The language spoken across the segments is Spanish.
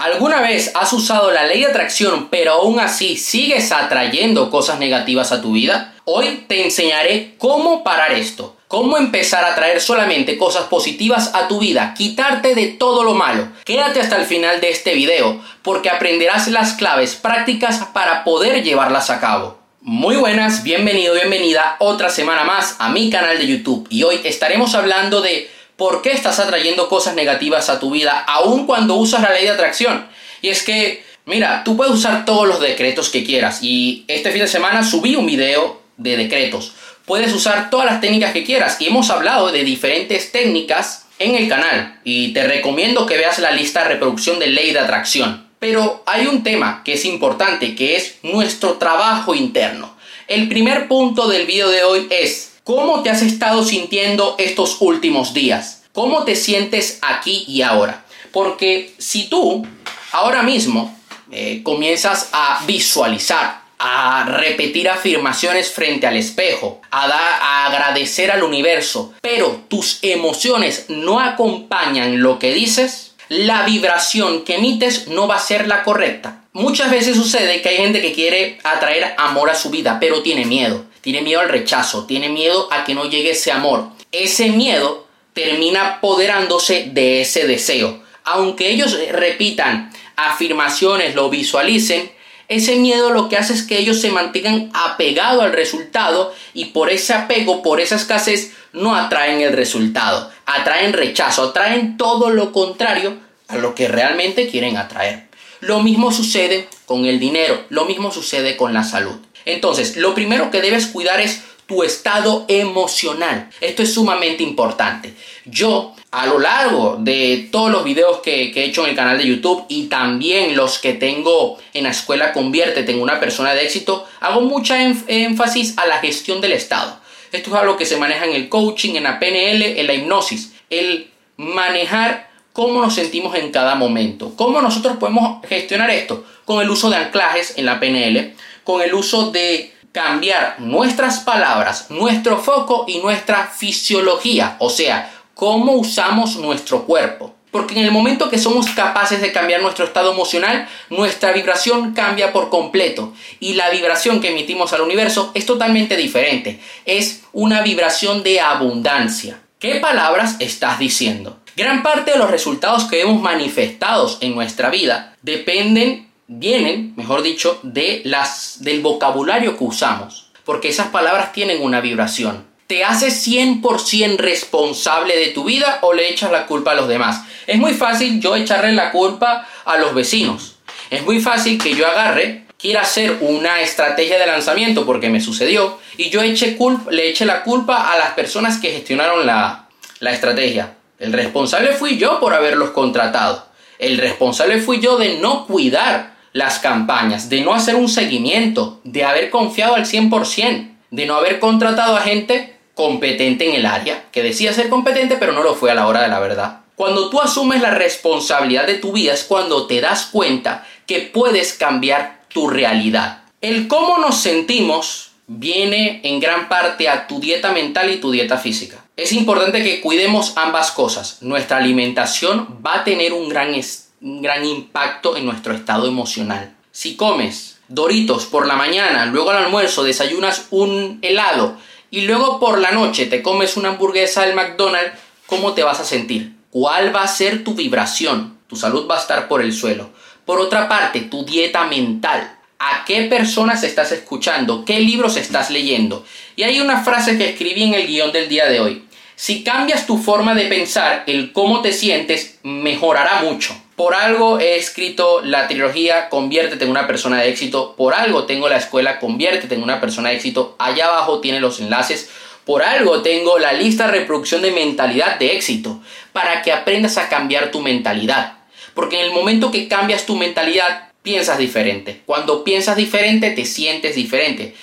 ¿Alguna vez has usado la ley de atracción pero aún así sigues atrayendo cosas negativas a tu vida? Hoy te enseñaré cómo parar esto, cómo empezar a traer solamente cosas positivas a tu vida, quitarte de todo lo malo. Quédate hasta el final de este video porque aprenderás las claves prácticas para poder llevarlas a cabo. Muy buenas, bienvenido, bienvenida otra semana más a mi canal de YouTube y hoy estaremos hablando de ¿Por qué estás atrayendo cosas negativas a tu vida aun cuando usas la ley de atracción? Y es que, mira, tú puedes usar todos los decretos que quieras y este fin de semana subí un video de decretos. Puedes usar todas las técnicas que quieras y hemos hablado de diferentes técnicas en el canal y te recomiendo que veas la lista de reproducción de ley de atracción. Pero hay un tema que es importante, que es nuestro trabajo interno. El primer punto del video de hoy es ¿Cómo te has estado sintiendo estos últimos días? ¿Cómo te sientes aquí y ahora? Porque si tú ahora mismo eh, comienzas a visualizar, a repetir afirmaciones frente al espejo, a, a agradecer al universo, pero tus emociones no acompañan lo que dices, la vibración que emites no va a ser la correcta. Muchas veces sucede que hay gente que quiere atraer amor a su vida, pero tiene miedo tiene miedo al rechazo, tiene miedo a que no llegue ese amor. Ese miedo termina apoderándose de ese deseo. Aunque ellos repitan afirmaciones, lo visualicen, ese miedo lo que hace es que ellos se mantengan apegados al resultado y por ese apego, por esa escasez, no atraen el resultado, atraen rechazo, atraen todo lo contrario a lo que realmente quieren atraer. Lo mismo sucede con el dinero, lo mismo sucede con la salud. Entonces, lo primero que debes cuidar es tu estado emocional. Esto es sumamente importante. Yo, a lo largo de todos los videos que, he hecho en el canal de YouTube y también los que tengo en la escuela Conviértete en una persona de éxito, hago mucha énfasis a la gestión del estado. Esto es algo que se maneja en el coaching, en la PNL, en la hipnosis. El manejar cómo nos sentimos en cada momento. ¿Cómo nosotros podemos gestionar esto? Con el uso de anclajes en la PNL con el uso de cambiar nuestras palabras, nuestro foco y nuestra fisiología, o sea, cómo usamos nuestro cuerpo. Porque en el momento que somos capaces de cambiar nuestro estado emocional, nuestra vibración cambia por completo. Y la vibración que emitimos al universo es totalmente diferente. Es una vibración de abundancia. ¿Qué palabras estás diciendo? Gran parte de los resultados que vemos manifestados en nuestra vida dependen vienen, mejor dicho, de las, del vocabulario que usamos, porque esas palabras tienen una vibración. ¿Te haces 100% responsable de tu vida o le echas la culpa a los demás? Es muy fácil yo echarle la culpa a los vecinos. Es muy fácil que yo agarre, quiera hacer una estrategia de lanzamiento porque me sucedió y yo eche le eche la culpa a las personas que gestionaron la, la estrategia. El responsable fui yo por haberlos contratado. El responsable fui yo de no cuidar las campañas, de no hacer un seguimiento, de haber confiado al 100%, de no haber contratado a gente competente en el área, que decía ser competente pero no lo fue a la hora de la verdad. Cuando tú asumes la responsabilidad de tu vida es cuando te das cuenta que puedes cambiar tu realidad. El cómo nos sentimos viene en gran parte a tu dieta mental y tu dieta física. Es importante que cuidemos ambas cosas. Nuestra alimentación va a tener un gran un gran impacto en nuestro estado emocional. Si comes Doritos por la mañana, luego al almuerzo desayunas un helado y luego por la noche te comes una hamburguesa del McDonald's, ¿cómo te vas a sentir? ¿Cuál va a ser tu vibración? Tu salud va a estar por el suelo. Por otra parte, tu dieta mental. ¿A qué personas estás escuchando? ¿Qué libros estás leyendo? Y hay una frase que escribí en el guion del día de hoy. Si cambias tu forma de pensar, el cómo te sientes mejorará mucho. Por algo he escrito la trilogía Conviértete en una persona de éxito. Por algo tengo la escuela Conviértete en una persona de éxito. Allá abajo tiene los enlaces. Por algo tengo la lista de reproducción de mentalidad de éxito. Para que aprendas a cambiar tu mentalidad. Porque en el momento que cambias tu mentalidad, piensas diferente. Cuando piensas diferente, te sientes diferente.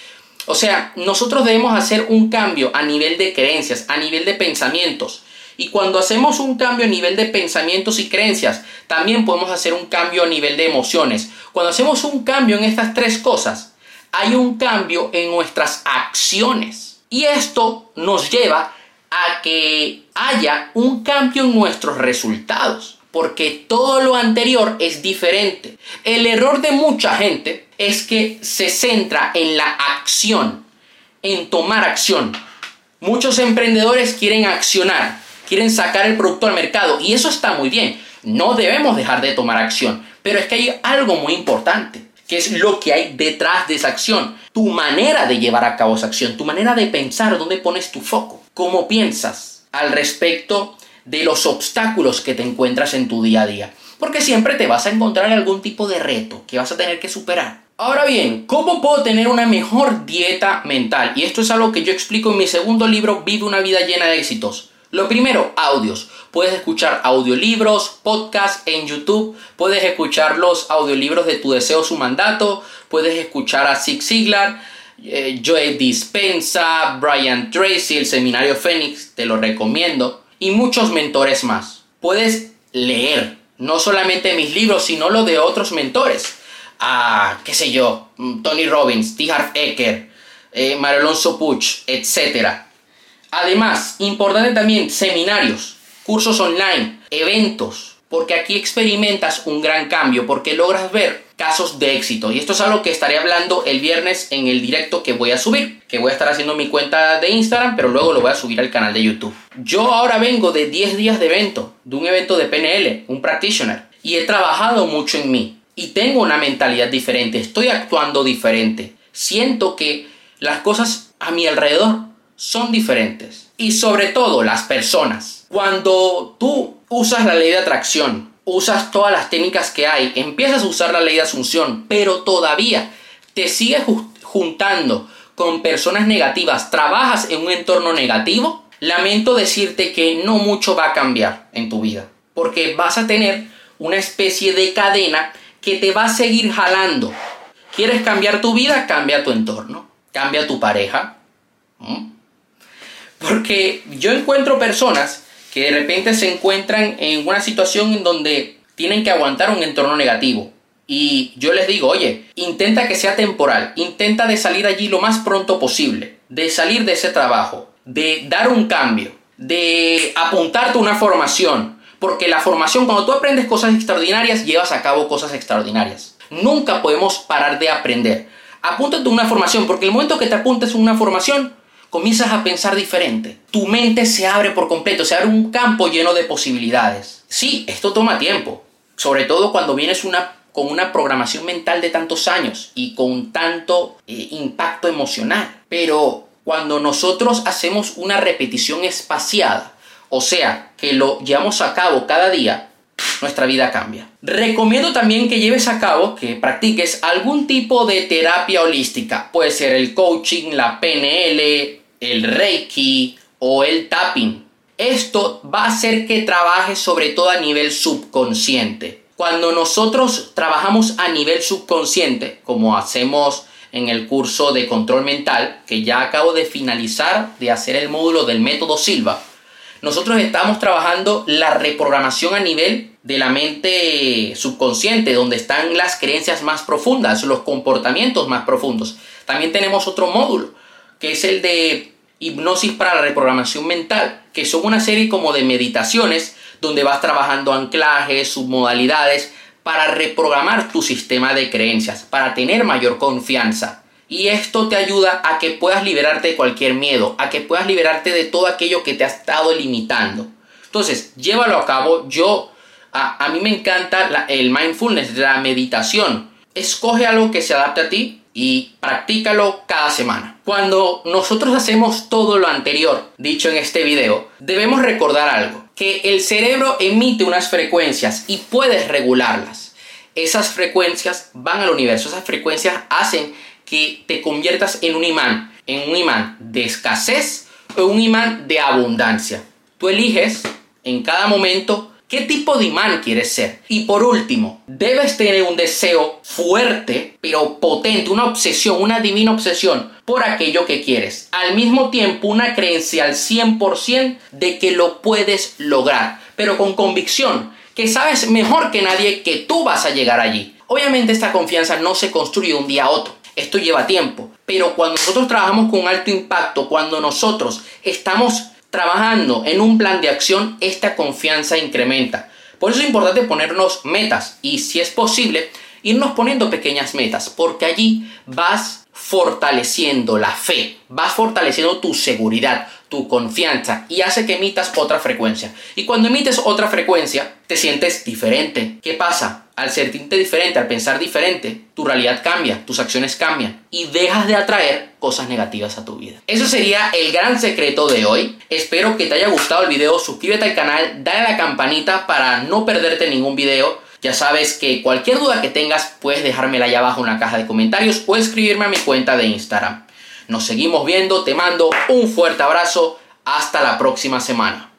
O sea, nosotros debemos hacer un cambio a nivel de creencias, a nivel de pensamientos. Y cuando hacemos un cambio a nivel de pensamientos y creencias, también podemos hacer un cambio a nivel de emociones. Cuando hacemos un cambio en estas tres cosas, hay un cambio en nuestras acciones. Y esto nos lleva a que haya un cambio en nuestros resultados. porque todo lo anterior es diferente. El error de mucha gente es que se centra en la acción, en tomar acción. Muchos emprendedores quieren accionar, quieren sacar el producto al mercado y eso está muy bien. No debemos dejar de tomar acción, pero es que hay algo muy importante, que es lo que hay detrás de esa acción, tu manera de llevar a cabo esa acción, tu manera de pensar, dónde pones tu foco, cómo piensas al respecto de los obstáculos que te encuentras en tu día a día. Porque siempre te vas a encontrar algún tipo de reto que vas a tener que superar. Ahora bien, ¿cómo puedo tener una mejor dieta mental? Y esto es algo que yo explico en mi segundo libro, Vive una vida llena de éxitos. Lo primero, audios. Puedes escuchar audiolibros, podcasts en YouTube, puedes escuchar los audiolibros de Tu Deseo, Su Mandato, puedes escuchar a Zig Ziglar, eh, Joe Dispensa, Brian Tracy, el Seminario Fénix, te lo recomiendo y muchos mentores más. Puedes leer no solamente mis libros, sino los de otros mentores. Ah, qué sé yo, mm, Tony Robbins, T. Harv Eker, eh, Mario Alonso Puch, etc. Además, importante también seminarios, cursos online, eventos, porque aquí experimentas un gran cambio, porque logras ver casos de éxito. Y esto es algo que estaré hablando el viernes en el directo que voy a subir, que voy a estar haciendo mi cuenta de Instagram, pero luego lo voy a subir al canal de YouTube. Yo ahora vengo de 10 días de evento, de un evento de PNL, un practitioner, y he trabajado mucho en mí. Y tengo una mentalidad diferente, estoy actuando diferente. Siento que las cosas a mi alrededor son diferentes. Y sobre todo las personas. Cuando tú usas la ley de atracción, usas todas las técnicas que hay, empiezas a usar la ley de asunción, pero todavía te sigues juntando con personas negativas, trabajas en un entorno negativo, lamento decirte que no mucho va a cambiar en tu vida, porque vas a tener una especie de cadena que te va a seguir jalando. ¿Quieres cambiar tu vida? Cambia tu entorno, cambia tu pareja. Porque yo encuentro personas que de repente se encuentran en una situación en donde tienen que aguantar un entorno negativo. Y yo les digo, oye, intenta que sea temporal, intenta de salir allí lo más pronto posible, de salir de ese trabajo, de dar un cambio, de apuntarte una formación, porque la formación, cuando tú aprendes cosas extraordinarias, llevas a cabo cosas extraordinarias. Nunca podemos parar de aprender. Apúntate una formación, porque el momento que te apuntes a una formación, comienzas a pensar diferente. Tu mente se abre por completo, se abre un campo lleno de posibilidades. Sí, esto toma tiempo, sobre todo cuando vienes una, con una programación mental de tantos años y con tanto eh, impacto emocional. Pero cuando nosotros hacemos una repetición espaciada, o sea, que lo llevamos a cabo cada día, nuestra vida cambia. Recomiendo también que lleves a cabo, que practiques algún tipo de terapia holística. Puede ser el coaching, la PNL, el reiki o el tapping. Esto va a hacer que trabajes sobre todo a nivel subconsciente. Cuando nosotros trabajamos a nivel subconsciente, como hacemos en el curso de control mental, que ya acabo de finalizar de hacer el módulo del método Silva, nosotros estamos trabajando la reprogramación a nivel de la mente subconsciente, donde están las creencias más profundas, los comportamientos más profundos. También tenemos otro módulo, que es el de hipnosis para la reprogramación mental, que son una serie como de meditaciones donde vas trabajando anclajes, submodalidades, para reprogramar tu sistema de creencias, para tener mayor confianza. Y esto te ayuda a que puedas liberarte de cualquier miedo, a que puedas liberarte de todo aquello que te ha estado limitando. Entonces, llévalo a cabo. Yo, a, mí me encanta el mindfulness, la meditación. Escoge algo que se adapte a ti y practícalo cada semana. Cuando nosotros hacemos todo lo anterior dicho en este video, debemos recordar algo, que el cerebro emite unas frecuencias y puedes regularlas. Esas frecuencias van al universo, esas frecuencias hacen que te conviertas en un imán, en un imán de escasez o un imán de abundancia. Tú eliges en cada momento qué tipo de imán quieres ser. Y por último, debes tener un deseo fuerte, pero potente, una obsesión, una divina obsesión por aquello que quieres. Al mismo tiempo, una creencia al 100% de que lo puedes lograr, pero con convicción, que sabes mejor que nadie que tú vas a llegar allí. Obviamente esta confianza no se construye un día a otro esto lleva tiempo. Pero cuando nosotros trabajamos con alto impacto, cuando nosotros estamos trabajando en un plan de acción, esta confianza incrementa. Por eso es importante ponernos metas y si es posible, irnos poniendo pequeñas metas, porque allí vas fortaleciendo la fe, vas fortaleciendo tu seguridad, tu confianza y hace que emitas otra frecuencia. Y cuando emites otra frecuencia, te sientes diferente. ¿Qué pasa? Al sentirte diferente, al pensar diferente, tu realidad cambia, tus acciones cambian y dejas de atraer cosas negativas a tu vida. Eso sería el gran secreto de hoy. Espero que te haya gustado el video, suscríbete al canal, dale a la campanita para no perderte ningún video ya sabes que cualquier duda que tengas puedes dejármela allá abajo en la caja de comentarios o escribirme a mi cuenta de Instagram. Nos seguimos viendo, te mando un fuerte abrazo, hasta la próxima semana.